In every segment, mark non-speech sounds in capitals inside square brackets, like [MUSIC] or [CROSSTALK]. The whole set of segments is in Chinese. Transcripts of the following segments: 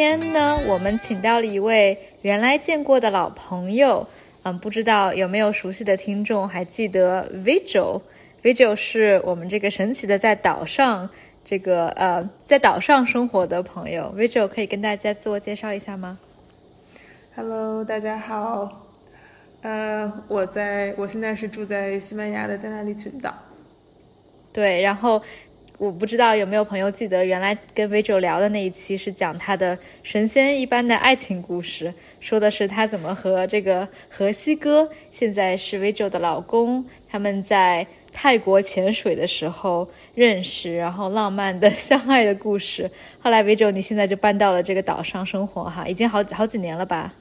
天呢，我们请到了一位原来见过的老朋友，嗯，不知道有没有熟悉的听众还记得 Vigil？Vigil 是我们这个神奇的在岛上这个呃在岛上生活的朋友。Vigil 可以跟大家自我介绍一下吗？Hello，大家好，呃，我在我现在是住在西班牙的加那利群岛。对，然后。我不知道有没有朋友记得，原来跟 Vigil 聊的那一期是讲他的神仙一般的爱情故事，说的是他怎么和这个河西哥，现在是 Vigil 的老公，他们在泰国潜水的时候认识，然后浪漫的相爱的故事。后来 Vigil 你现在就搬到了这个岛上生活哈，已经好好几年了吧？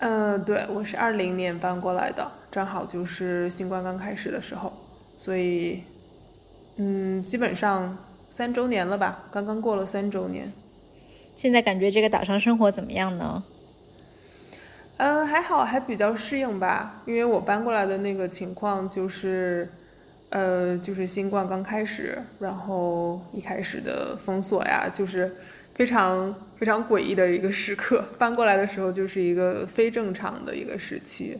嗯，对，我是二零年搬过来的，正好就是新冠刚开始的时候，所以。嗯，基本上三周年了吧，刚刚过了三周年。现在感觉这个岛上生活怎么样呢？嗯，还好，还比较适应吧。因为我搬过来的那个情况就是，呃，就是新冠刚开始，然后一开始的封锁呀，就是非常非常诡异的一个时刻。[LAUGHS] 搬过来的时候就是一个非正常的一个时期，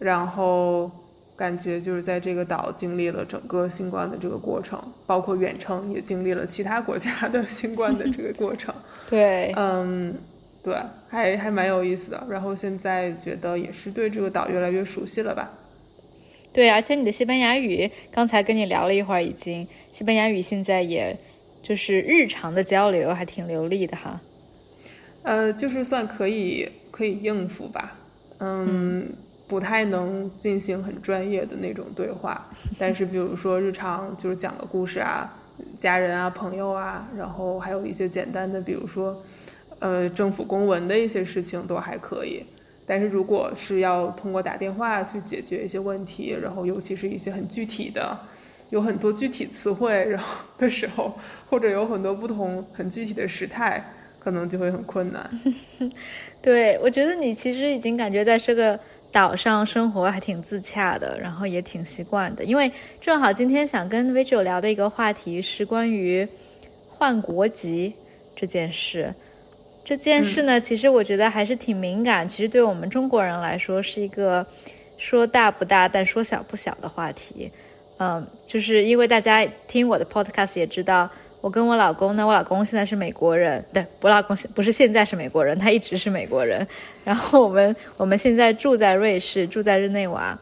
然后。感觉就是在这个岛经历了整个新冠的这个过程，包括远程也经历了其他国家的 [LAUGHS] 新冠的这个过程。[LAUGHS] 对，嗯，对，还还蛮有意思的。然后现在觉得也是对这个岛越来越熟悉了吧？对，而且你的西班牙语，刚才跟你聊了一会儿，已经西班牙语现在也就是日常的交流还挺流利的哈。呃，就是算可以可以应付吧，嗯。不太能进行很专业的那种对话，[LAUGHS] 但是比如说日常就是讲个故事啊，家人啊、朋友啊，然后还有一些简单的，比如说，呃，政府公文的一些事情都还可以。但是如果是要通过打电话去解决一些问题，然后尤其是一些很具体的，有很多具体词汇，然后的时候，或者有很多不同很具体的时态，可能就会很困难。[LAUGHS] 对，我觉得你其实已经感觉在这个。岛上生活还挺自洽的，然后也挺习惯的。因为正好今天想跟 Vigil 聊的一个话题是关于换国籍这件事。这件事呢，其实我觉得还是挺敏感。其实对我们中国人来说，是一个说大不大，但说小不小的话题。嗯，就是因为大家听我的 Podcast 也知道。我跟我老公呢，我老公现在是美国人，对，我老公不是现在是美国人，他一直是美国人。然后我们我们现在住在瑞士，住在日内瓦。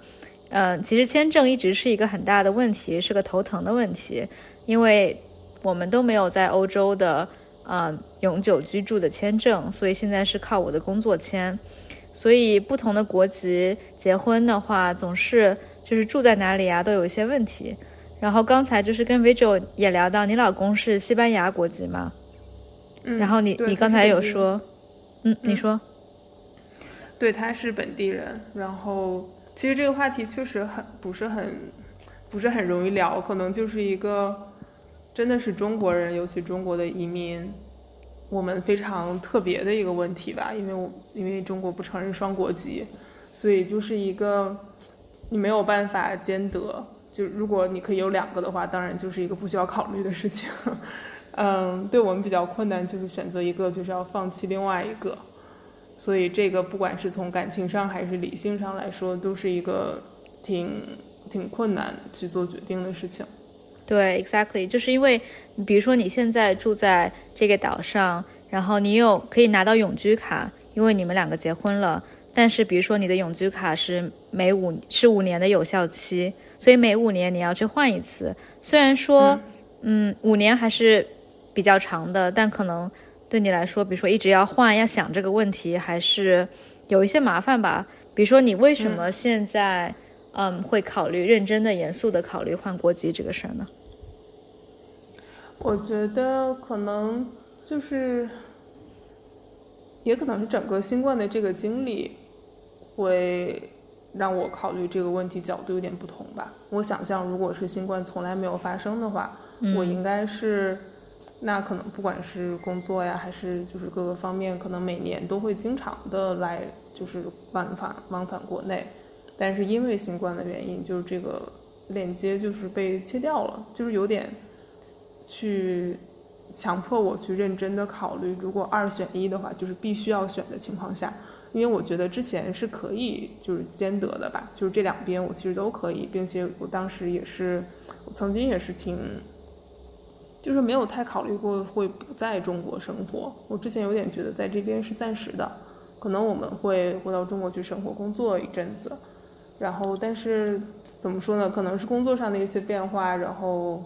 嗯，其实签证一直是一个很大的问题，是个头疼的问题，因为我们都没有在欧洲的呃永久居住的签证，所以现在是靠我的工作签。所以不同的国籍结婚的话，总是就是住在哪里啊，都有一些问题。然后刚才就是跟 Vigil 也聊到，你老公是西班牙国籍吗？嗯。然后你你刚才有说，嗯，你说，对，他是本地人。然后其实这个话题确实很不是很不是很容易聊，可能就是一个真的是中国人，尤其中国的移民，我们非常特别的一个问题吧。因为我因为中国不承认双国籍，所以就是一个你没有办法兼得。就如果你可以有两个的话，当然就是一个不需要考虑的事情。[LAUGHS] 嗯，对我们比较困难，就是选择一个，就是要放弃另外一个。所以这个不管是从感情上还是理性上来说，都是一个挺挺困难去做决定的事情。对，exactly，就是因为比如说你现在住在这个岛上，然后你有可以拿到永居卡，因为你们两个结婚了。但是比如说你的永居卡是每五是五年的有效期。所以每五年你要去换一次，虽然说，嗯，五年还是比较长的，但可能对你来说，比如说一直要换，要想这个问题，还是有一些麻烦吧。比如说你为什么现在，嗯，会考虑认真的、严肃的考虑换国籍这个事儿呢？我觉得可能就是，也可能是整个新冠的这个经历会。让我考虑这个问题角度有点不同吧。我想象，如果是新冠从来没有发生的话，我应该是，那可能不管是工作呀，还是就是各个方面，可能每年都会经常的来，就是往返往返国内。但是因为新冠的原因，就是这个链接就是被切掉了，就是有点去强迫我去认真的考虑，如果二选一的话，就是必须要选的情况下，因为我觉得之前是可以就是兼得的吧，就是这两边我其实都可以，并且我当时也是，我曾经也是挺，就是没有太考虑过会不在中国生活。我之前有点觉得在这边是暂时的，可能我们会回到中国去生活工作一阵子，然后但是怎么说呢？可能是工作上的一些变化，然后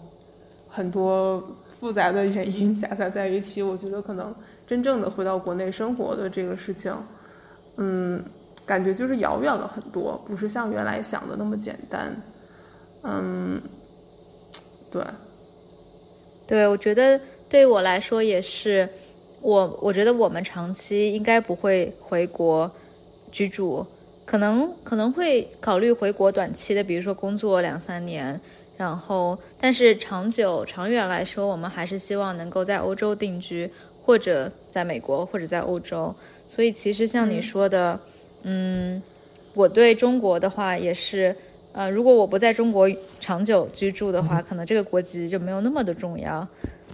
很多。复杂的原因 [LAUGHS] 夹杂在一起，我觉得可能真正的回到国内生活的这个事情，嗯，感觉就是遥远了很多，不是像原来想的那么简单。嗯，对，对，我觉得对我来说也是，我我觉得我们长期应该不会回国居住，可能可能会考虑回国短期的，比如说工作两三年。然后，但是长久、长远来说，我们还是希望能够在欧洲定居，或者在美国，或者在欧洲。所以，其实像你说的，嗯，我对中国的话也是，呃，如果我不在中国长久居住的话，可能这个国籍就没有那么的重要。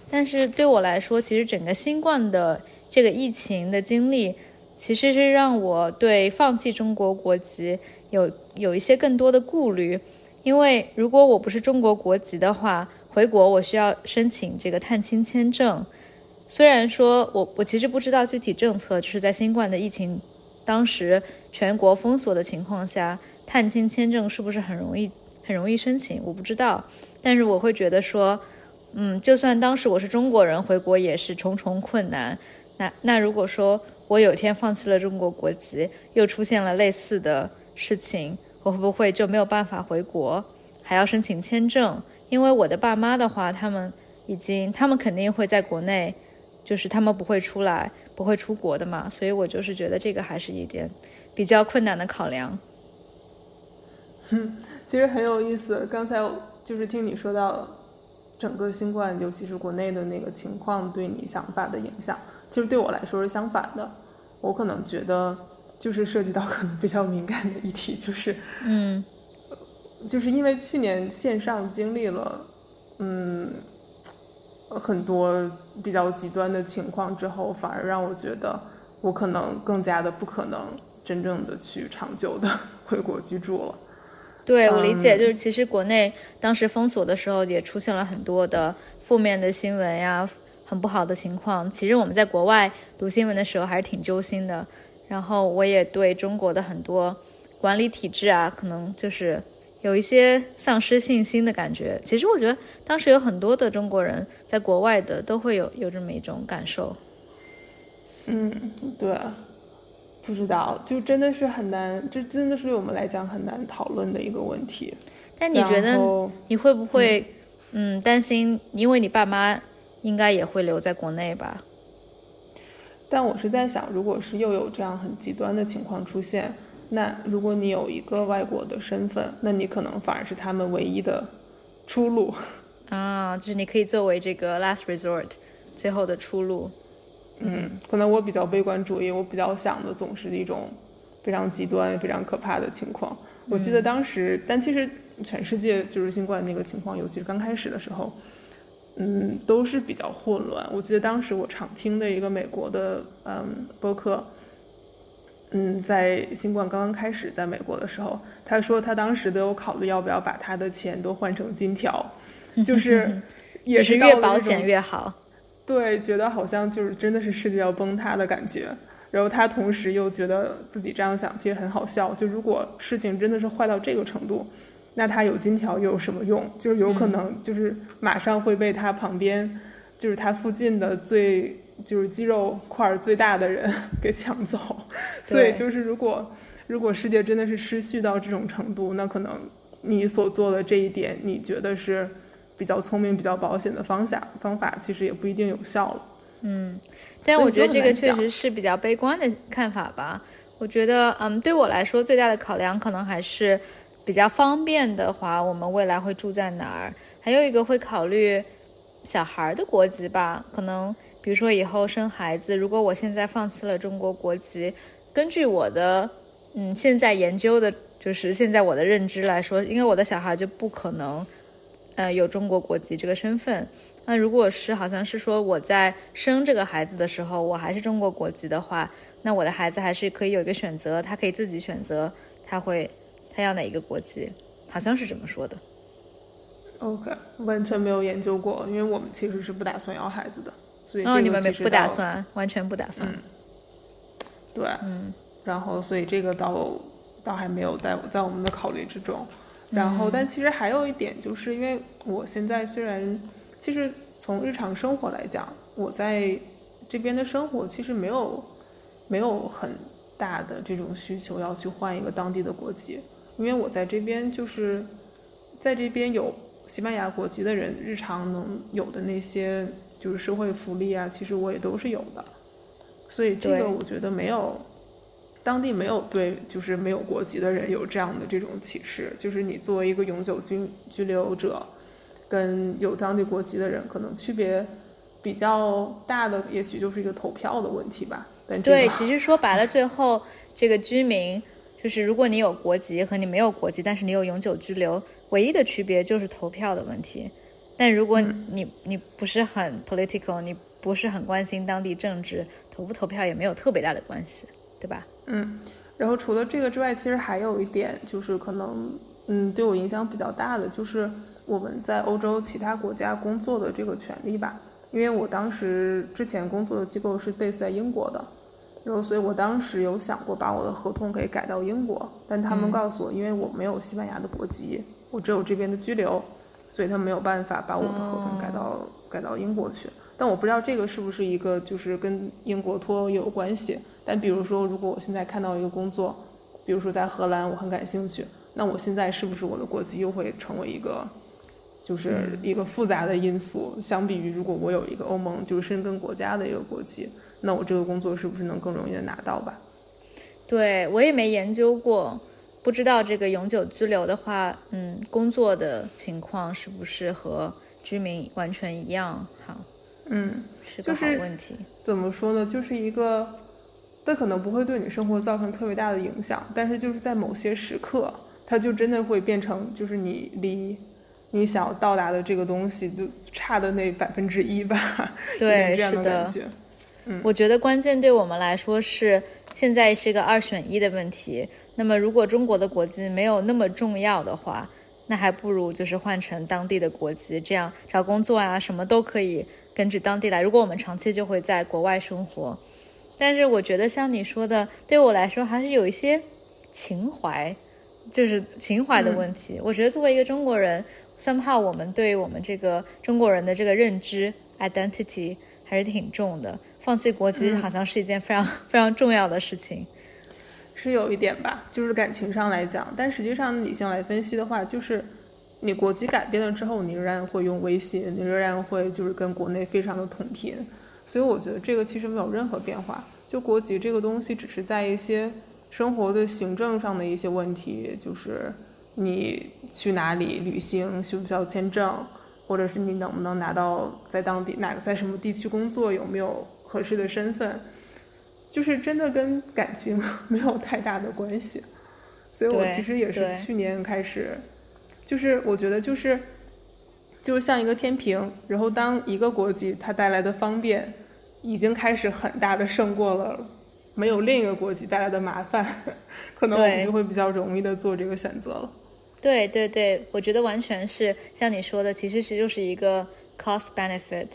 但是对我来说，其实整个新冠的这个疫情的经历，其实是让我对放弃中国国籍有有一些更多的顾虑。因为如果我不是中国国籍的话，回国我需要申请这个探亲签证。虽然说我我其实不知道具体政策，就是在新冠的疫情当时全国封锁的情况下，探亲签证是不是很容易很容易申请，我不知道。但是我会觉得说，嗯，就算当时我是中国人回国也是重重困难。那那如果说我有一天放弃了中国国籍，又出现了类似的事情。我会不会就没有办法回国，还要申请签证？因为我的爸妈的话，他们已经，他们肯定会在国内，就是他们不会出来，不会出国的嘛。所以我就是觉得这个还是一点比较困难的考量。嗯，[LAUGHS] 其实很有意思。刚才就是听你说到整个新冠，尤其是国内的那个情况对你想法的影响，其实对我来说是相反的。我可能觉得。就是涉及到可能比较敏感的议题，就是，嗯，就是因为去年线上经历了，嗯，很多比较极端的情况之后，反而让我觉得我可能更加的不可能真正的去长久的回国居住了。对我理解，就是其实国内当时封锁的时候也出现了很多的负面的新闻呀，很不好的情况。其实我们在国外读新闻的时候还是挺揪心的。然后我也对中国的很多管理体制啊，可能就是有一些丧失信心的感觉。其实我觉得当时有很多的中国人在国外的都会有有这么一种感受。嗯，对，不知道，就真的是很难，这真的是对我们来讲很难讨论的一个问题。但你觉得你会不会嗯担心？因为你爸妈应该也会留在国内吧？但我是在想，如果是又有这样很极端的情况出现，那如果你有一个外国的身份，那你可能反而是他们唯一的出路啊，就是你可以作为这个 last resort，最后的出路。嗯，可能我比较悲观主义，我比较想的总是一种非常极端、非常可怕的情况。我记得当时，但其实全世界就是新冠那个情况，尤其是刚开始的时候。嗯，都是比较混乱。我记得当时我常听的一个美国的嗯播客，嗯，在新冠刚刚开始在美国的时候，他说他当时都有考虑要不要把他的钱都换成金条，[LAUGHS] 就是 [LAUGHS] 也是越保险越好。对，觉得好像就是真的是世界要崩塌的感觉。然后他同时又觉得自己这样想其实很好笑。就如果事情真的是坏到这个程度。那他有金条又有什么用？就是有可能就是马上会被他旁边，就是他附近的最就是肌肉块最大的人 [LAUGHS] 给抢走。所以就是如果如果世界真的是失序到这种程度，那可能你所做的这一点，你觉得是比较聪明、比较保险的方向方法，其实也不一定有效了。嗯，但我觉得这个确实是比较悲观的看法吧。我觉得，嗯，对我来说最大的考量可能还是。比较方便的话，我们未来会住在哪儿？还有一个会考虑小孩的国籍吧。可能比如说以后生孩子，如果我现在放弃了中国国籍，根据我的嗯现在研究的，就是现在我的认知来说，因为我的小孩就不可能呃有中国国籍这个身份，那如果是好像是说我在生这个孩子的时候，我还是中国国籍的话，那我的孩子还是可以有一个选择，他可以自己选择他会他要哪一个国籍，好像是这么说的。OK，完全没有研究过，因为我们其实是不打算要孩子的，所以哦，这你们没不打算，完全不打算。嗯对，嗯然后所以这个倒倒还没有在在我们的考虑之中。然嗯后，但其实还有一点，就是因为我现在虽然其实从日常生活来讲，我在这边的生活其实没有没有很大的这种需求要去换一个当地的国籍，因为我在这边就是在这边有西班牙国籍的人，日常能有的那些就是社会福利啊，其实我也都是有的，所以这个我觉得没有。当地没有对就是没有国籍的人有这样的这种歧视，就是你作为一个永久居居留者，跟有当地国籍的人可能区别比较大的，也许就是一个投票的问题吧。但这对，其实说白了，最后这个居民就是如果你有国籍和你没有国籍，但是你有永久居留，唯一的区别就是投票的问题。但如果嗯你、你不是很 political，你不是很关心当地政治，投不投票也没有特别大的关系，对吧？嗯，然后除了这个之外，其实还有一点就是可能，嗯，对我影响比较大的就是我们在欧洲其他国家工作的这个权利吧。因为我当时之前工作的机构是 base 在英国的，然后所以我当时有想过把我的合同给改到英国，但他们嗯告诉我，因为我没有西班牙的国籍，我只有这边的居留，所以他没有办法把我的合同改到、改到英国去。但我不知道这个是不是一个就是跟英国脱欧也有关系。但比如说，如果我现在看到一个工作，比如说在荷兰，我很感兴趣，那我现在是不是我的国籍又会成为一个，就是一个复杂的因素？相比于如果我有一个欧盟就是申根国家的一个国籍，那我这个工作是不是能更容易的拿到吧？对我也没研究过，不知道这个永久居留的话，嗯，工作的情况是不是和居民完全一样？好，嗯，是个好就是问题。怎么说呢？就是一个，它可能不会对你生活造成特别大的影响，但是就是在某些时刻，它就真的会变成，就是你离你想要到达的这个东西就差的那百分之一吧，对，[LAUGHS] 这样是的。的感觉。我觉得关键对我们来说是现在是个二选一的问题。那么如果中国的国籍没有那么重要的话，那还不如就是换成当地的国籍，这样找工作啊什么都可以根据当地来。如果我们长期就会在国外生活，但是我觉得像你说的，对我来说还是有一些情怀，就是情怀的问题。我觉得作为一个中国人，somehow 我们对我们这个中国人的这个认知 identity 还是挺重的。放弃国籍好像是一件非常、[LAUGHS] 非常重要的事情。是有一点吧，就是感情上来讲，但实际上理性来分析的话，就是你国籍改变了之后，你仍然会用微信，你仍然会就是跟国内非常的同频，所以我觉得这个其实没有任何变化。就国籍这个东西，只是在一些生活的行政上的一些问题，就是你去哪里旅行需不需要签证，或者是你能不能拿到在当地哪个在什么地区工作，有没有合适的身份。就是真的跟感情 [LAUGHS] 没有太大的关系，所以我其实也是去年开始，就是我觉得就是就是像一个天平，然后当一个国籍它带来的方便已经开始很大的胜过了没有另一个国籍带来的麻烦，[LAUGHS] 可能我们就会比较容易的做这个选择了。对对对，我觉得完全是像你说的，其实是就是一个 cost benefit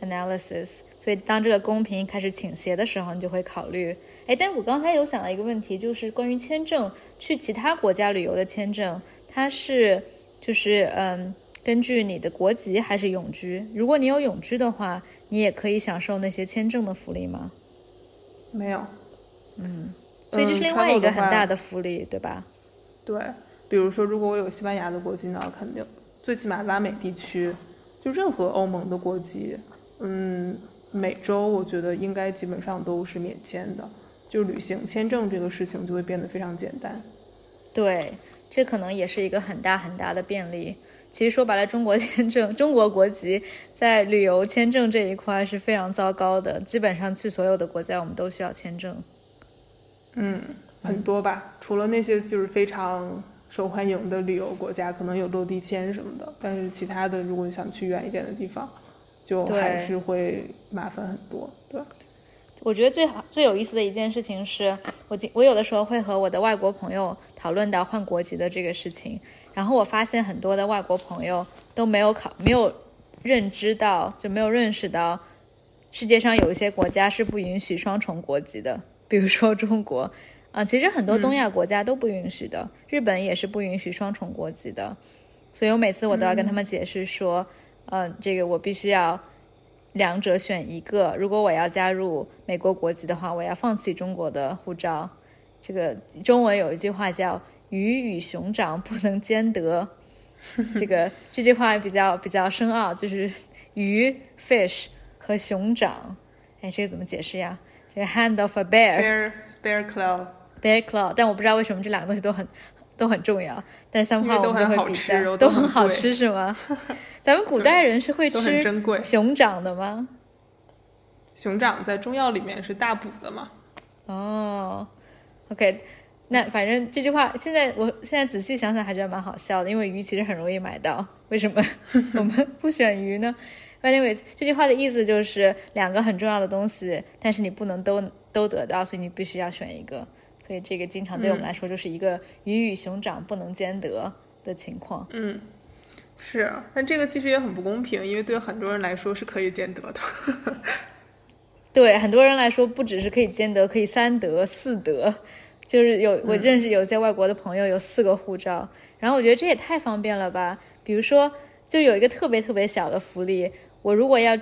analysis。所以当这个公平开始倾斜的时候，你就会考虑。哎，但我刚才有想到一个问题，就是关于签证，去其他国家旅游的签证，它是就是嗯，根据你的国籍还是永居？如果你有永居的话，你也可以享受那些签证的福利吗？没有，嗯所以这是嗯另外一个很大的福利，对吧？对，比如说，如果我有西班牙的国籍呢，肯定最起码拉美地区，就任何欧盟的国籍，嗯，美洲我觉得应该基本上都是免签的，就旅行签证这个事情就会变得非常简单。对，这可能也是一个很大很大的便利。其实说白了，中国签证、中国国籍在旅游签证这一块是非常糟糕的，基本上去所有的国家我们都需要签证。嗯，很多吧，除了那些就是非常受欢迎的旅游国家，可能有落地签什么的，但是其他的，如果你想去远一点的地方，就还是会麻烦很多。对，我觉得最好最有意思的一件事情是我我有的时候会和我的外国朋友讨论到换国籍的这个事情，然后我发现很多的外国朋友都没有考没有认知到就没有认识到世界上有一些国家是不允许双重国籍的，比如说中国。啊，其实很多东亚国家都不允许的，日本也是不允许双重国籍的，所以我每次我都要跟他们解释说，嗯，这个我必须要两者选一个，如果我要加入美国国籍的话，我要放弃中国的护照。这个中文有一句话叫“鱼与熊掌不能兼得”，这个这句话比较比较深奥，就是鱼 fish 和熊掌，哎，这个怎么解释呀？这个 hand of a bear bear claw。Bear claw，但我不知道为什么这两个东西都很都很重要。但三号都很好吃，都很好吃是吗？[LAUGHS] 咱们古代人是会吃熊掌的吗？熊掌在中药里面是大补的嘛？哦，OK，那反正这句话现在我现在仔细想想还觉得蛮好笑的，因为鱼其实很容易买到，为什么 [LAUGHS] 我们不选鱼呢？Anyways，这句话的意思就是两个很重要的东西，但是你不能都都得到，所以你必须要选一个。所以这个经常对我们来说就是一个鱼与熊掌不能兼得的情况。嗯，是，但这个其实也很不公平，因为对很多人来说是可以兼得的。[LAUGHS] 对很多人来说，不只是可以兼得，可以三得四得。就是有我认识有些外国的朋友有四个护照，然后我觉得这也太方便了吧。比如说，就有一个特别特别小的福利，我如果要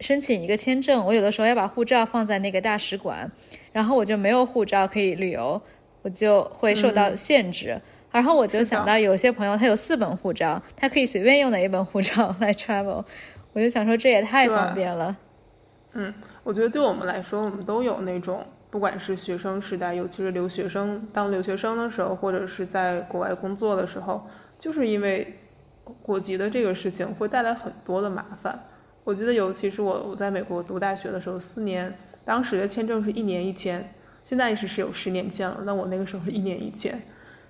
申请一个签证，我有的时候要把护照放在那个大使馆。然后我就没有护照可以旅游，我就会受到限制。然后我就想到有些朋友他有四本护照，他可以随便用哪一本护照 [LAUGHS] 来 travel。我就想说这也太方便了。嗯，我觉得对我们来说，我们都有那种，不管是学生时代，尤其是留学生当留学生的时候，或者是在国外工作的时候，就是因为国籍的这个事情会带来很多的麻烦。我记得尤其是我我在美国读大学的时候，四年。当时的签证是一年一签，现在是是有十年签了。那我那个时候是一年一签，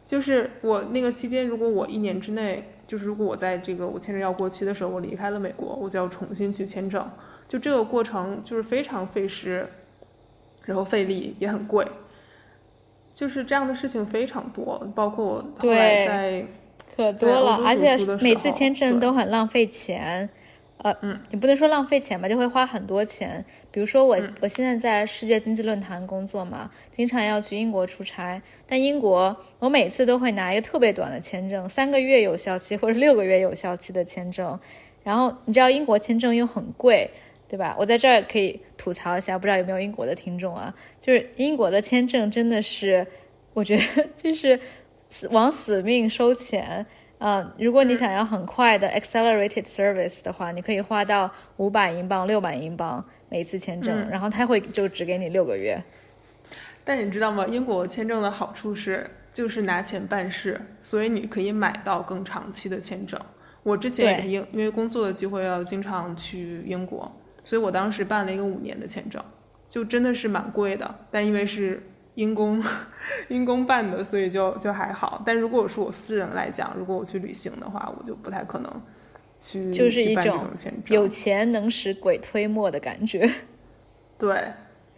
就是我那个期间，如果我一年之内，就是如果我在这个我签证要过期的时候，我离开了美国，我就要重新去签证。就这个过程就是非常费时，然后费力也很贵，就是这样的事情非常多。包括我后来在可多了，而且每次签证都很浪费钱。呃，嗯，你不能说浪费钱吧，就会花很多钱。比如说我，我现在在世界经济论坛工作嘛，经常要去英国出差。但英国，我每次都会拿一个特别短的签证，三个月有效期或者六个月有效期的签证。然后你知道英国签证又很贵，对吧？我在这儿可以吐槽一下，不知道有没有英国的听众啊？就是英国的签证真的是，我觉得 [LAUGHS] 就是死往死命收钱。嗯，如果你想要很快的 accelerated service 的话，你可以花到五百英镑、六百英镑每次签证，然后他会就只给你六个月。但你知道吗？英国签证的好处是就是拿钱办事，所以你可以买到更长期的签证。我之前也是因因为工作的机会要经常去英国，所以我当时办了一个五年的签证，就真的是蛮贵的，但因为是。因公，[LAUGHS] 因公办的，所以就就还好。但如果是我私人来讲，如果我去旅行的话，我就不太可能去就是一种有钱能使鬼推磨的感觉。[LAUGHS] 对，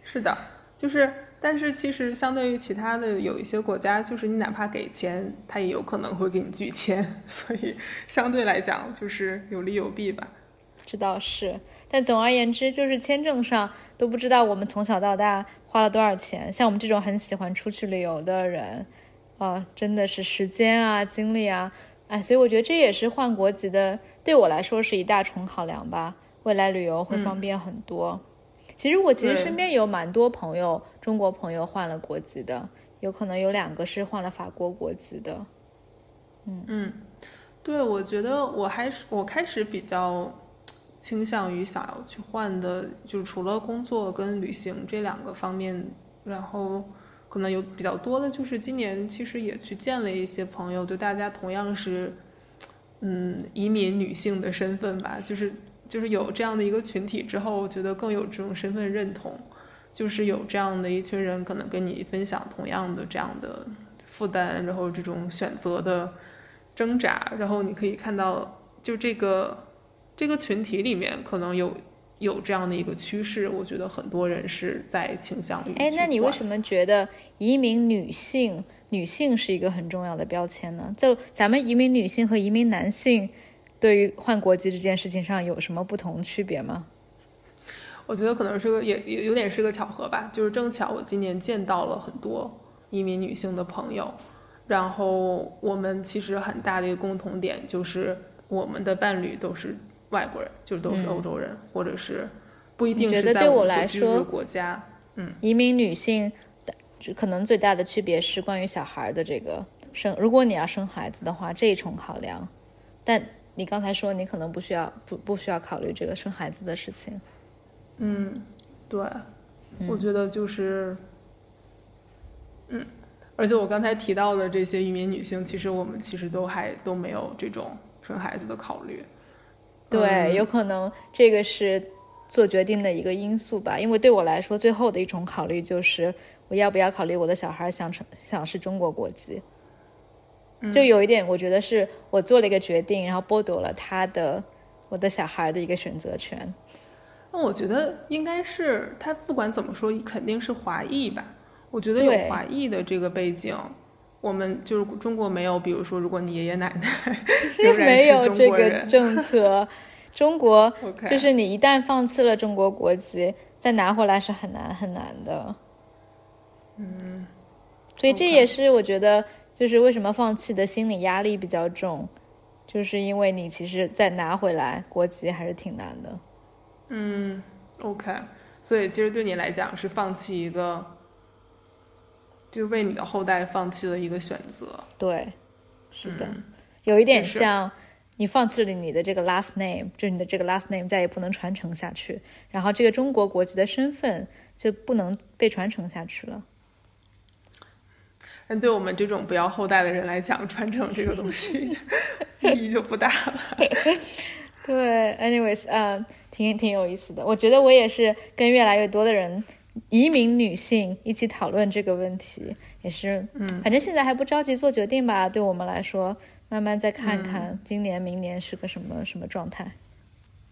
是的，就是。但是其实相对于其他的有一些国家，就是你哪怕给钱，他也有可能会给你拒签。[LAUGHS] 所以相对来讲，就是有利有弊吧。这倒是。但总而言之，就是签证上都不知道我们从小到大花了多少钱。像我们这种很喜欢出去旅游的人，啊，真的是时间啊、精力啊，哎，所以我觉得这也是换国籍的，对我来说是一大重考量吧。未来旅游会方便很多。其实我其实身边有蛮多朋友，中国朋友换了国籍的，有可能有两个是换了法国国籍的。嗯嗯，对，我觉得我还是我开始比较。倾向于想要去换的，就是除了工作跟旅行这两个方面，然后可能有比较多的，就是今年其实也去见了一些朋友，就大家同样是，嗯，移民女性的身份吧，就是就是有这样的一个群体之后，我觉得更有这种身份认同，就是有这样的一群人可能跟你分享同样的这样的负担，然后这种选择的挣扎，然后你可以看到就这个。这个群体里面可能有有这样的一个趋势，我觉得很多人是在倾向于。哎，那你为什么？觉得移民女性女性是一个很重要的标签呢？就咱们移民女性和移民男性对于换国籍这件事情上有什么不同区别吗？我觉得可能是个也也有点是个巧合吧，就是正巧我今年见到了很多移民女性的朋友，然后我们其实很大的一个共同点就是我们的伴侣都是外国人，就是都是欧洲人，或者是不一定是在我们所居住的说国家。嗯移民女性的可能最大的区别是关于小孩的这个生，如果你要生孩子的话，这一重考量。但你刚才说你可能不需要不不需要考虑这个生孩子的事情。嗯，对，嗯我觉得就是，嗯，而且我刚才提到的这些移民女性，其实我们其实都还都没有这种生孩子的考虑。对，嗯有可能这个是做决定的一个因素吧。因为对我来说，最后的一种考虑就是我要不要考虑我的小孩想成想是中国国籍。就有一点，我觉得是我做了一个决定，然后剥夺了他的我的小孩的一个选择权。那我觉得应该是他不管怎么说，肯定是华裔吧。我觉得有华裔的这个背景，我们就是中国没有，比如说，如果你爷爷奶奶没有这个政策，[LAUGHS] 中国就是你一旦放弃了中国国籍，再拿回来是很难很难的。嗯，所以这也是我觉得，就是为什么放弃的心理压力比较重，就是因为你其实再拿回来国籍还是挺难的。嗯，OK，所以其实对你来讲是放弃一个，就为你的后代放弃了一个选择。对，是的，嗯有一点像你放弃了你的这个 last name，就是你的这个 last name 再也不能传承下去，然后这个中国国籍的身份就不能被传承下去了。但对我们这种不要后代的人来讲，传承这个东西 [LAUGHS] 意义就不大了。对，anyways，嗯，挺挺有意思的。我觉得我也是跟越来越多的人，移民女性一起讨论这个问题，也是，嗯，反正现在还不着急做决定吧。对我们来说，慢慢再看看今年、明年是个什么什么状态。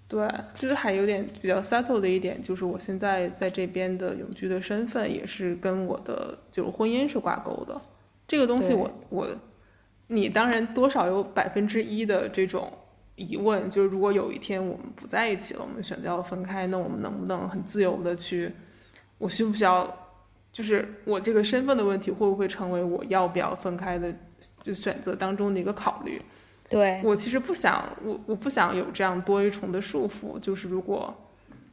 对，就是还有点比较 settle 的一点，就是我现在在这边的永居的身份也是跟我的就是婚姻是挂钩的。这个东西对我我，你当然多少有百分之一的这种疑问，就是如果有一天我们不在一起了，我们选择要分开，那我们能不能很自由的去，我需不需要，就是我这个身份的问题会不会成为我要不要分开的就选择当中的一个考虑？对，我其实不想，我我不想有这样多一重的束缚。就是如果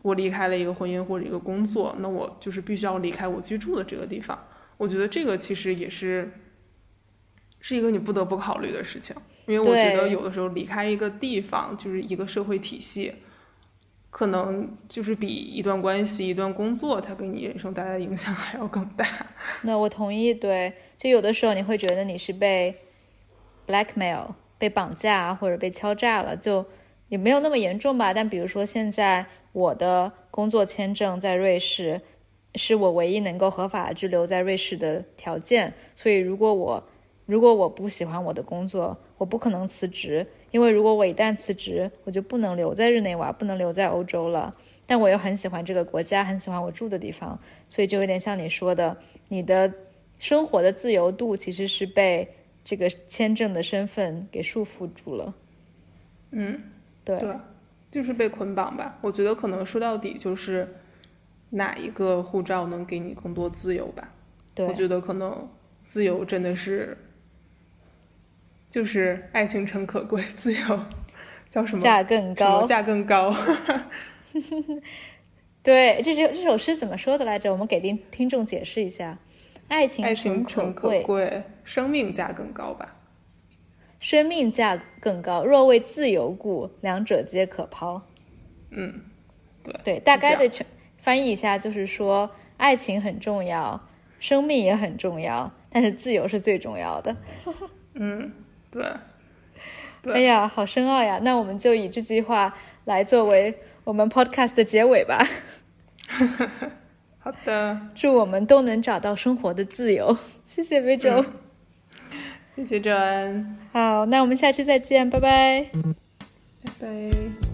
我离开了一个婚姻或者一个工作，那我就是必须要离开我居住的这个地方。我觉得这个其实也是是一个你不得不考虑的事情，因为我觉得有的时候离开一个地方，就是一个社会体系，可能就是比一段关系、一段工作，它给你人生带来的影响还要更大。那我同意。对，就有的时候你会觉得你是被 blackmail 被绑架或者被敲诈了，就也没有那么严重吧。但比如说现在我的工作签证在瑞士，是我唯一能够合法居留在瑞士的条件。所以如果我如果我不喜欢我的工作，我不可能辞职，因为如果我一旦辞职，我就不能留在日内瓦，不能留在欧洲了。但我又很喜欢这个国家，很喜欢我住的地方，所以就有点像你说的，你的生活的自由度其实是被这个签证的身份给束缚住了。嗯，对，对，就是被捆绑吧。我觉得可能说到底就是哪一个护照能给你更多自由吧。对我觉得可能自由真的是，就是爱情诚可贵，[LAUGHS] 自由叫什么？价更高。价更高？[LAUGHS] 对，这首这首诗怎么说的来着？我们给听听众解释一下：爱情爱情诚诚可贵，生命价更高吧？生命价更高。若为自由故，两者皆可抛。嗯，对对，大概的全翻译一下就是说，爱情很重要，生命也很重要，但是自由是最重要的。[LAUGHS] 嗯，对，对哎呀，好深奥呀！那我们就以这句话来作为我们 podcast 的结尾吧。[LAUGHS] 好的，[LAUGHS] 祝我们都能找到生活的自由。谢谢魏洲。谢谢周安，好，那我们下期再见，拜拜。拜拜。